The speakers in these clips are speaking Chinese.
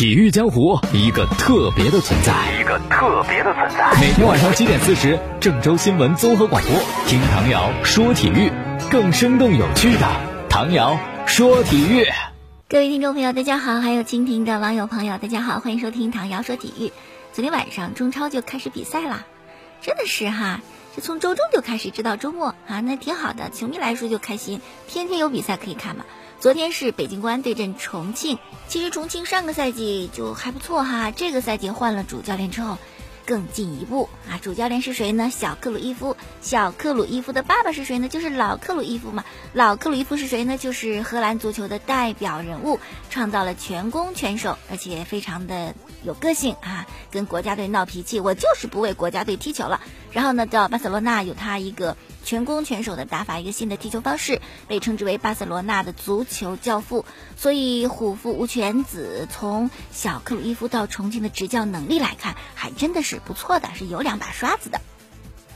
体育江湖一个特别的存在，一个特别的存在。每天晚上七点四十，郑州新闻综合广播，听唐瑶说体育，更生动有趣的唐瑶说体育。各位听众朋友，大家好；还有蜻蜓的网友朋友，大家好，欢迎收听唐瑶说体育。昨天晚上中超就开始比赛啦，真的是哈，这从周中就开始，直到周末啊，那挺好的。球迷来说就开心，天天有比赛可以看嘛。昨天是北京国安对阵重庆，其实重庆上个赛季就还不错哈，这个赛季换了主教练之后，更进一步啊。主教练是谁呢？小克鲁伊夫。小克鲁伊夫的爸爸是谁呢？就是老克鲁伊夫嘛。老克鲁伊夫是谁呢？就是荷兰足球的代表人物，创造了全攻全守，而且非常的有个性啊。跟国家队闹脾气，我就是不为国家队踢球了。然后呢，到巴塞罗那有他一个。全攻全守的打法，一个新的踢球方式，被称之为巴塞罗那的足球教父。所以虎父无犬子，从小克鲁伊夫到重庆的执教能力来看，还真的是不错的，是有两把刷子的。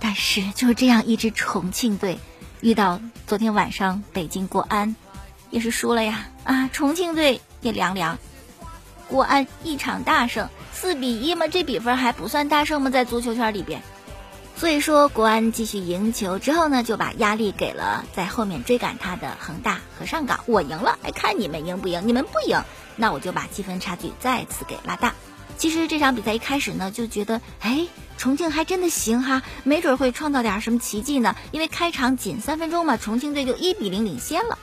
但是就这样一支重庆队，遇到昨天晚上北京国安，也是输了呀！啊，重庆队也凉凉，国安一场大胜，四比一嘛，这比分还不算大胜吗？在足球圈里边。所以说，国安继续赢球之后呢，就把压力给了在后面追赶他的恒大和上港。我赢了，哎，看你们赢不赢？你们不赢，那我就把积分差距再次给拉大。其实这场比赛一开始呢，就觉得，哎，重庆还真的行哈，没准会创造点什么奇迹呢。因为开场仅三分钟嘛，重庆队就一比零领先了。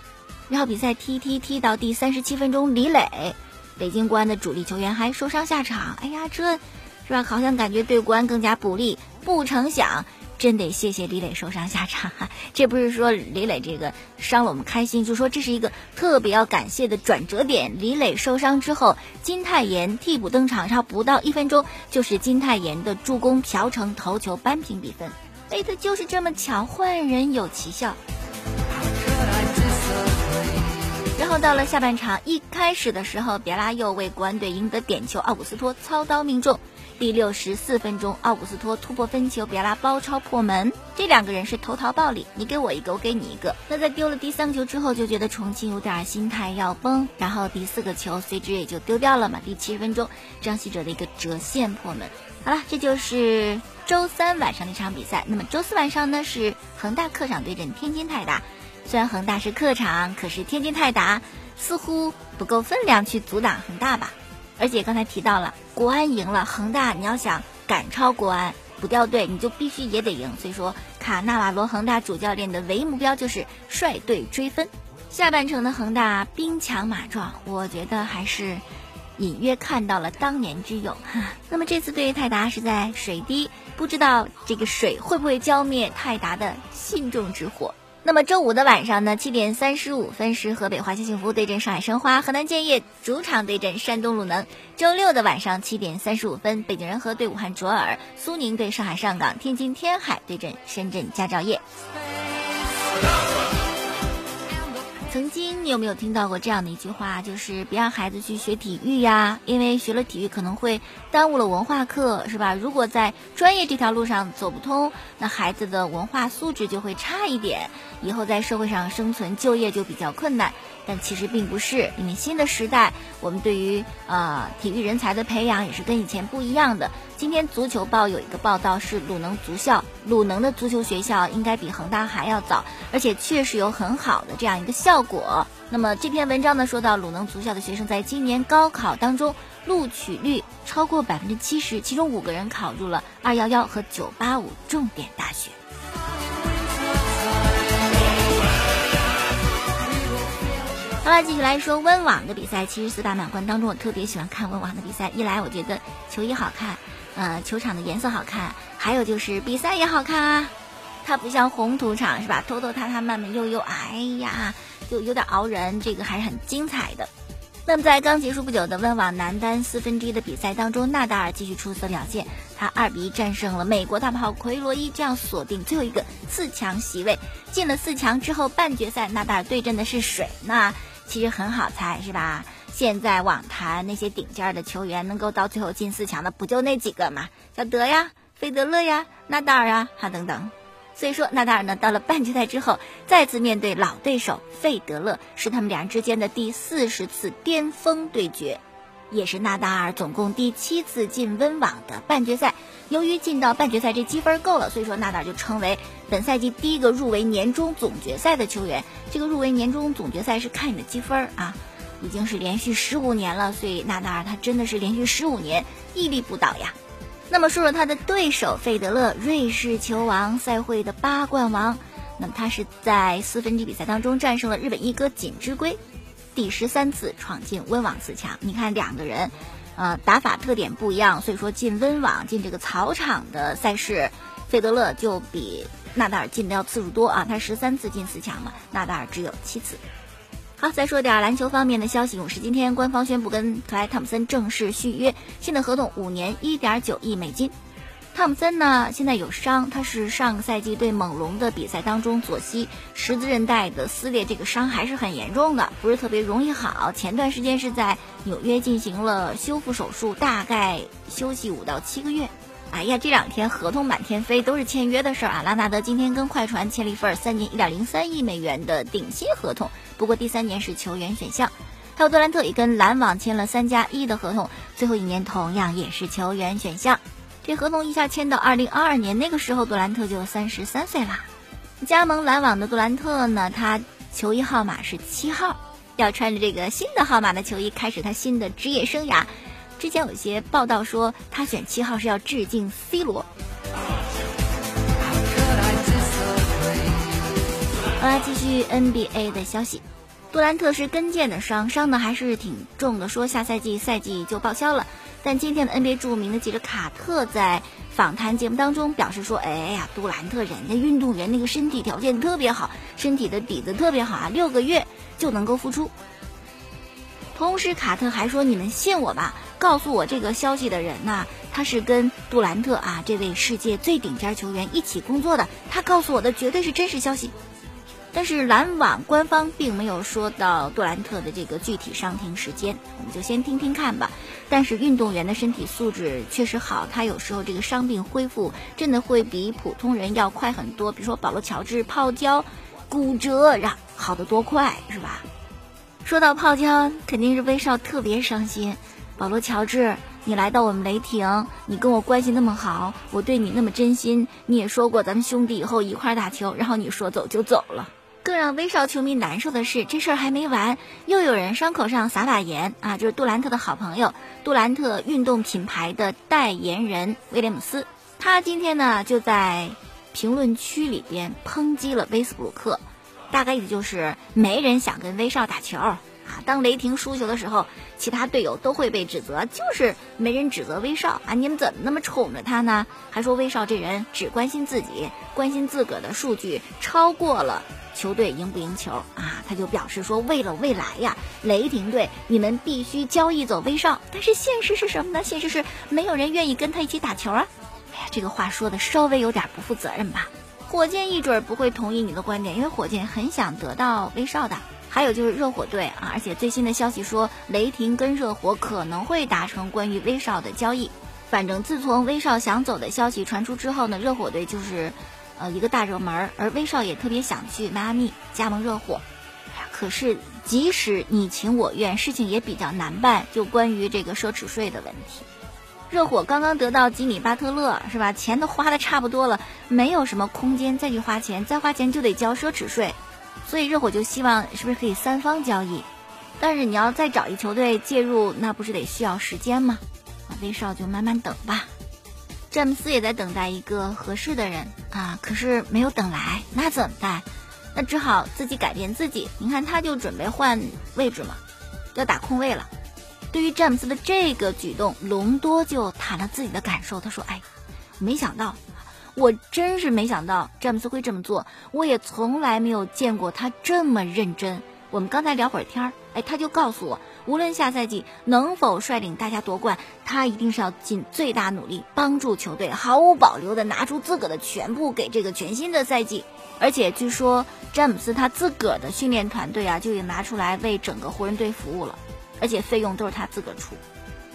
然后比赛踢踢踢到第三十七分钟，李磊，北京国安的主力球员还受伤下场。哎呀，这。是吧？好像感觉对国安更加不利。不成想，真得谢谢李磊受伤下场哈。这不是说李磊这个伤了我们开心，就说这是一个特别要感谢的转折点。李磊受伤之后，金泰妍替补登场，然后不到一分钟，就是金泰妍的助攻朴成头球扳平比分。哎，他就是这么巧，换人有奇效。后到了下半场，一开始的时候，别拉又为国安队赢得点球，奥古斯托操刀命中。第六十四分钟，奥古斯托突破分球，别拉包抄破门。这两个人是投桃报李，你给我一个，我给你一个。那在丢了第三个球之后，就觉得重庆有点心态要崩，然后第四个球随之也就丢掉了嘛。第七十分钟，张稀哲的一个折线破门。好了，这就是周三晚上那场比赛。那么周四晚上呢，是恒大客场对阵天津泰达。虽然恒大是客场，可是天津泰达似乎不够分量去阻挡恒大吧。而且刚才提到了国安赢了恒大，你要想赶超国安不掉队，你就必须也得赢。所以说，卡纳瓦罗恒大主教练的唯一目标就是率队追分。下半程的恒大兵强马壮，我觉得还是隐约看到了当年之勇。那么这次对于泰达是在水滴，不知道这个水会不会浇灭泰达的信众之火。那么周五的晚上呢，七点三十五分是河北华夏幸福对阵上海申花，河南建业主场对阵山东鲁能。周六的晚上七点三十五分，北京人和对武汉卓尔，苏宁对上海上港，天津天海对阵深圳佳兆业。曾经你有没有听到过这样的一句话，就是别让孩子去学体育呀，因为学了体育可能会耽误了文化课，是吧？如果在专业这条路上走不通，那孩子的文化素质就会差一点，以后在社会上生存就业就比较困难。但其实并不是，因为新的时代，我们对于呃体育人才的培养也是跟以前不一样的。今天足球报有一个报道是鲁能足校，鲁能的足球学校应该比恒大还要早，而且确实有很好的这样一个效果。那么这篇文章呢说到鲁能足校的学生在今年高考当中录取率超过百分之七十，其中五个人考入了二幺幺和九八五重点大学。好了，继续来说温网的比赛。其实四大满贯当中，我特别喜欢看温网的比赛。一来我觉得球衣好看，呃，球场的颜色好看，还有就是比赛也好看啊。它不像红土场是吧？拖拖沓沓，慢慢悠悠，哎呀，就有点熬人。这个还是很精彩的。那么在刚结束不久的温网男单四分之一的比赛当中，纳达尔继续出色表现，他二比一战胜了美国大炮奎罗伊，这样锁定最后一个四强席位。进了四强之后，半决赛纳达尔对阵的是水，那。其实很好猜，是吧？现在网坛那些顶尖的球员能够到最后进四强的，不就那几个吗？小德呀、费德勒呀、纳达尔啊，哈等等。所以说，纳达尔呢，到了半决赛之后，再次面对老对手费德勒，是他们两人之间的第四十次巅峰对决。也是纳达尔总共第七次进温网的半决赛。由于进到半决赛这积分够了，所以说纳达尔就成为本赛季第一个入围年终总决赛的球员。这个入围年终总决赛是看你的积分啊，已经是连续十五年了，所以纳达尔他真的是连续十五年屹立不倒呀。那么说说他的对手费德勒，瑞士球王，赛会的八冠王。那么他是在四分之一比赛当中战胜了日本一哥锦织圭。第十三次闯进温网四强，你看两个人，呃，打法特点不一样，所以说进温网进这个草场的赛事，费德勒就比纳达尔进的要次数多啊，他十三次进四强嘛，纳达尔只有七次。好，再说点篮球方面的消息，勇士今天官方宣布跟克莱汤普森正式续约，新的合同五年一点九亿美金。汤姆森呢，现在有伤，他是上个赛季对猛龙的比赛当中左膝十字韧带的撕裂，这个伤还是很严重的，不是特别容易好。前段时间是在纽约进行了修复手术，大概休息五到七个月。哎呀，这两天合同满天飞，都是签约的事儿啊。拉纳德今天跟快船签了一份三年一点零三亿美元的顶薪合同，不过第三年是球员选项。还有杜兰特也跟篮网签了三加一的合同，最后一年同样也是球员选项。这合同一下签到二零二二年，那个时候杜兰特就三十三岁啦。加盟篮网的杜兰特呢，他球衣号码是七号，要穿着这个新的号码的球衣开始他新的职业生涯。之前有些报道说他选七号是要致敬 C 罗。好啦，继续 NBA 的消息，杜兰特是跟腱的伤，伤的还是挺重的，说下赛季赛季就报销了。但今天的 NBA 著名的记者卡特在访谈节目当中表示说：“哎呀，杜兰特人家运动员那个身体条件特别好，身体的底子特别好啊，六个月就能够复出。”同时，卡特还说：“你们信我吧，告诉我这个消息的人呐，他是跟杜兰特啊这位世界最顶尖球员一起工作的，他告诉我的绝对是真实消息。”但是篮网官方并没有说到杜兰特的这个具体伤停时间，我们就先听听看吧。但是运动员的身体素质确实好，他有时候这个伤病恢复真的会比普通人要快很多。比如说保罗乔治泡椒、骨折，让好的多快，是吧？说到泡椒，肯定是威少特别伤心。保罗乔治，你来到我们雷霆，你跟我关系那么好，我对你那么真心，你也说过咱们兄弟以后一块打球，然后你说走就走了。更让威少球迷难受的是，这事儿还没完，又有人伤口上撒把盐啊！就是杜兰特的好朋友，杜兰特运动品牌的代言人威廉姆斯，他今天呢就在评论区里边抨击了威斯布鲁克，大概意思就是没人想跟威少打球啊！当雷霆输球的时候，其他队友都会被指责，就是没人指责威少啊！你们怎么那么宠着他呢？还说威少这人只关心自己，关心自个儿的数据超过了。球队赢不赢球啊？他就表示说，为了未来呀，雷霆队你们必须交易走威少。但是现实是什么呢？现实是没有人愿意跟他一起打球啊！哎呀，这个话说的稍微有点不负责任吧？火箭一准不会同意你的观点，因为火箭很想得到威少的。还有就是热火队啊，而且最新的消息说，雷霆跟热火可能会达成关于威少的交易。反正自从威少想走的消息传出之后呢，热火队就是。呃，一个大热门儿，而威少也特别想去迈阿密加盟热火。可是即使你情我愿，事情也比较难办。就关于这个奢侈税的问题，热火刚刚得到吉米巴特勒，是吧？钱都花的差不多了，没有什么空间再去花钱，再花钱就得交奢侈税。所以热火就希望是不是可以三方交易？但是你要再找一球队介入，那不是得需要时间吗？威少就慢慢等吧。詹姆斯也在等待一个合适的人啊，可是没有等来，那怎么办？那只好自己改变自己。你看，他就准备换位置嘛，要打空位了。对于詹姆斯的这个举动，隆多就谈了自己的感受。他说：“哎，没想到，我真是没想到詹姆斯会这么做。我也从来没有见过他这么认真。我们刚才聊会儿天儿，哎，他就告诉我。”无论下赛季能否率领大家夺冠，他一定是要尽最大努力帮助球队，毫无保留的拿出自个的全部给这个全新的赛季。而且据说詹姆斯他自个儿的训练团队啊，就已经拿出来为整个湖人队服务了，而且费用都是他自个儿出。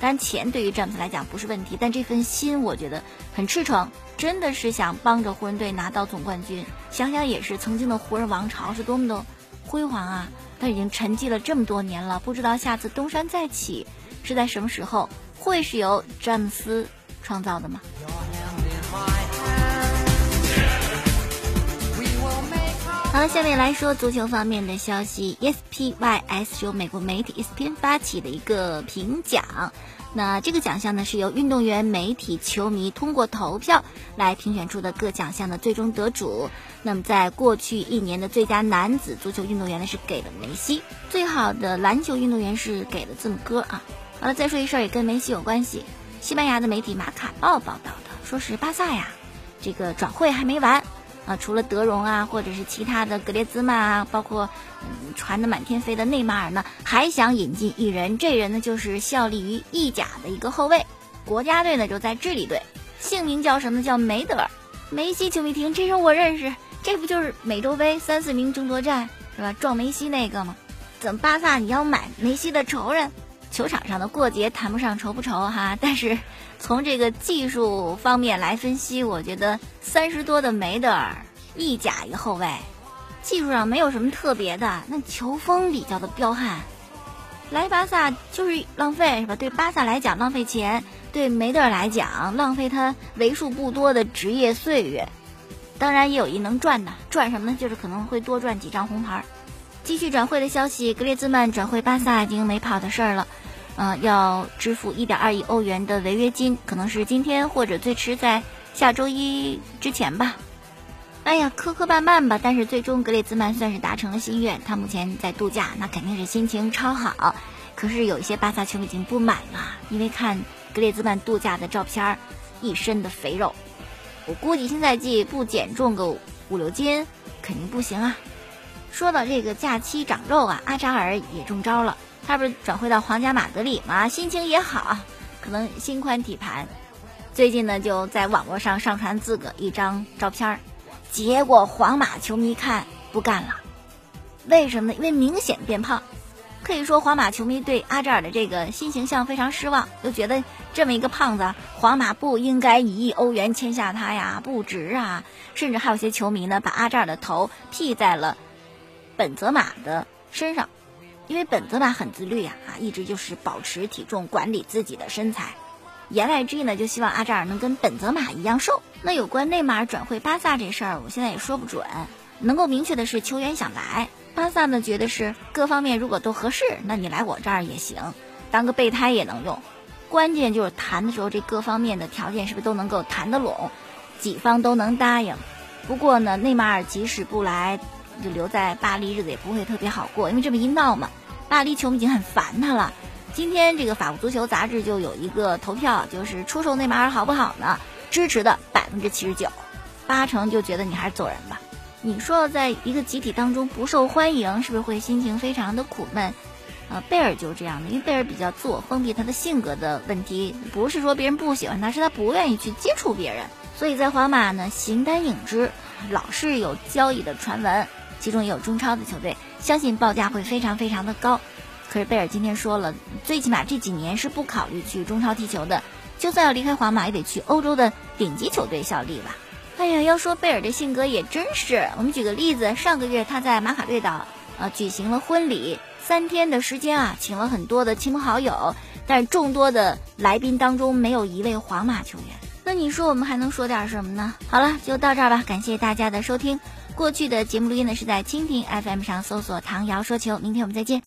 当然钱对于詹姆斯来讲不是问题，但这份心我觉得很赤诚，真的是想帮着湖人队拿到总冠军。想想也是，曾经的湖人王朝是多么的辉煌啊！他已经沉寂了这么多年了，不知道下次东山再起是在什么时候？会是由詹姆斯创造的吗？好了，下面来说足球方面的消息。ESPYS 由美国媒体 ESPN 发起的一个评奖，那这个奖项呢是由运动员、媒体、球迷通过投票来评选出的各奖项的最终得主。那么在过去一年的最佳男子足球运动员呢是给了梅西，最好的篮球运动员是给了字母哥啊。好了，再说一事儿也跟梅西有关系。西班牙的媒体马卡报报道的，说是巴萨呀，这个转会还没完。啊，除了德容啊，或者是其他的格列兹曼啊，包括嗯传的满天飞的内马尔呢，还想引进一人，这人呢就是效力于意甲的一个后卫，国家队呢就在智利队，姓名叫什么？叫梅德尔。梅西球迷听这人我认识，这不就是美洲杯三四名争夺战是吧？撞梅西那个吗？怎么巴萨你要买梅西的仇人？球场上的过节谈不上愁不愁哈，但是从这个技术方面来分析，我觉得三十多的梅德尔，意甲一后卫，技术上没有什么特别的，那球风比较的彪悍，来巴萨就是浪费是吧？对巴萨来讲浪费钱，对梅德尔来讲浪费他为数不多的职业岁月，当然也有一能赚的，赚什么呢？就是可能会多赚几张红牌。继续转会的消息，格列兹曼转会巴萨已经没跑的事儿了。嗯，要支付一点二亿欧元的违约金，可能是今天或者最迟在下周一之前吧。哎呀，磕磕绊绊吧，但是最终格列兹曼算是达成了心愿。他目前在度假，那肯定是心情超好。可是有一些巴萨球迷已经不满了，因为看格列兹曼度假的照片，一身的肥肉。我估计新赛季不减重个五六斤肯定不行啊。说到这个假期长肉啊，阿扎尔也中招了。他不是转会到皇家马德里吗？心情也好，可能心宽体盘。最近呢，就在网络上上传自个一张照片儿，结果皇马球迷看不干了。为什么呢？因为明显变胖。可以说，皇马球迷对阿扎尔的这个新形象非常失望，就觉得这么一个胖子，皇马不应该一亿欧元签下他呀，不值啊。甚至还有些球迷呢，把阿扎尔的头 P 在了本泽马的身上。因为本泽马很自律呀，啊，一直就是保持体重，管理自己的身材。言外之意呢，就希望阿扎尔能跟本泽马一样瘦。那有关内马尔转会巴萨这事儿，我现在也说不准。能够明确的是，球员想来，巴萨呢觉得是各方面如果都合适，那你来我这儿也行，当个备胎也能用。关键就是谈的时候，这各方面的条件是不是都能够谈得拢，几方都能答应。不过呢，内马尔即使不来。就留在巴黎，日子也不会特别好过，因为这么一闹嘛，巴黎球迷已经很烦他了。今天这个法国足球杂志就有一个投票，就是出售内马尔好不好呢？支持的百分之七十九，八成就觉得你还是走人吧。你说在一个集体当中不受欢迎，是不是会心情非常的苦闷？呃，贝尔就是这样的，因为贝尔比较自我封闭，他的性格的问题，不是说别人不喜欢他，是他不愿意去接触别人，所以在皇马呢，形单影只，老是有交易的传闻。其中也有中超的球队，相信报价会非常非常的高。可是贝尔今天说了，最起码这几年是不考虑去中超踢球的，就算要离开皇马，也得去欧洲的顶级球队效力吧。哎呀，要说贝尔这性格也真是。我们举个例子，上个月他在马卡瑞岛呃举行了婚礼，三天的时间啊，请了很多的亲朋好友，但是众多的来宾当中没有一位皇马球员。那你说我们还能说点什么呢？好了，就到这儿吧，感谢大家的收听。过去的节目录音呢是在蜻蜓 FM 上搜索“唐瑶说球”，明天我们再见。